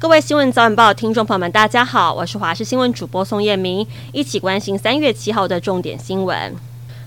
各位新闻早晚报听众朋友们，大家好，我是华视新闻主播宋燕明，一起关心三月七号的重点新闻。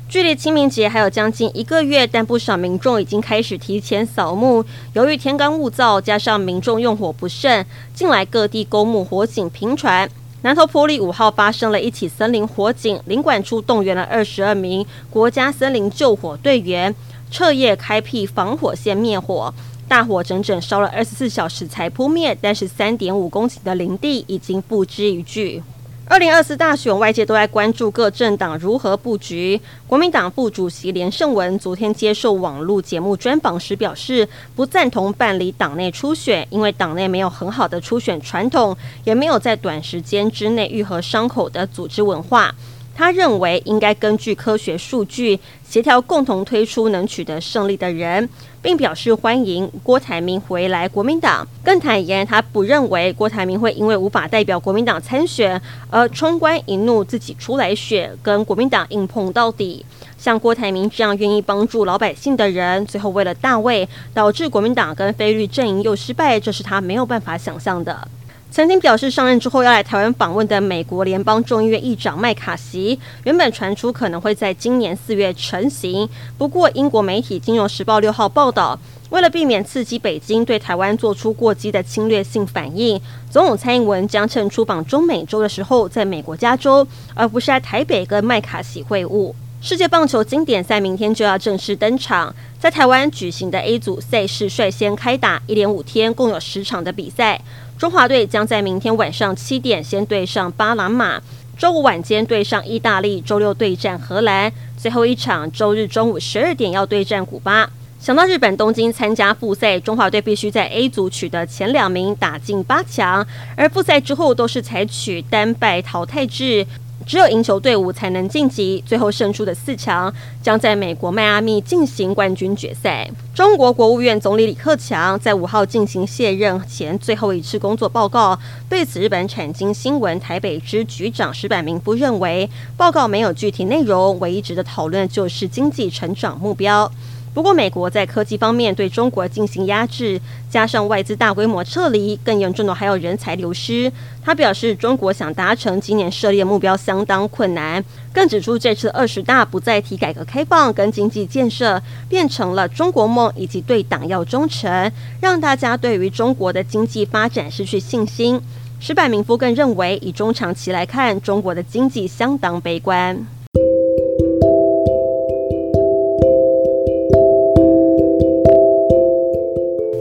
距离清明节还有将近一个月，但不少民众已经开始提前扫墓。由于天干物燥，加上民众用火不慎，近来各地公墓火警频传。南投埔里五号发生了一起森林火警，林管处动员了二十二名国家森林救火队员，彻夜开辟防火线灭火。大火整整烧了二十四小时才扑灭，但是三点五公顷的林地已经付之一炬。二零二四大选，外界都在关注各政党如何布局。国民党副主席连胜文昨天接受网络节目专访时表示，不赞同办理党内初选，因为党内没有很好的初选传统，也没有在短时间之内愈合伤口的组织文化。他认为应该根据科学数据协调，共同推出能取得胜利的人，并表示欢迎郭台铭回来国民党。更坦言，他不认为郭台铭会因为无法代表国民党参选而冲冠一怒自己出来选，跟国民党硬碰到底。像郭台铭这样愿意帮助老百姓的人，最后为了大位，导致国民党跟非绿阵营又失败，这是他没有办法想象的。曾经表示上任之后要来台湾访问的美国联邦众议院议长麦卡锡，原本传出可能会在今年四月成行。不过，英国媒体《金融时报》六号报道，为了避免刺激北京对台湾做出过激的侵略性反应，总统蔡英文将趁出访中美洲的时候，在美国加州，而不是在台北跟麦卡锡会晤。世界棒球经典赛明天就要正式登场，在台湾举行的 A 组赛事率先开打，一连五天共有十场的比赛。中华队将在明天晚上七点先对上巴拿马，周五晚间对上意大利，周六对战荷兰，最后一场周日中午十二点要对战古巴。想到日本东京参加复赛，中华队必须在 A 组取得前两名，打进八强，而复赛之后都是采取单败淘汰制。只有赢球队伍才能晋级，最后胜出的四强将在美国迈阿密进行冠军决赛。中国国务院总理李克强在五号进行卸任前最后一次工作报告，对此，日本产经新闻台北支局长石坂明夫认为，报告没有具体内容，唯一值得讨论的就是经济成长目标。不过，美国在科技方面对中国进行压制，加上外资大规模撤离，更严重的还有人才流失。他表示，中国想达成今年设立的目标相当困难。更指出，这次二十大不再提改革开放跟经济建设，变成了中国梦以及对党要忠诚，让大家对于中国的经济发展失去信心。石柏明夫更认为，以中长期来看，中国的经济相当悲观。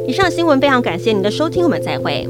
以上新闻非常感谢您的收听，我们再会。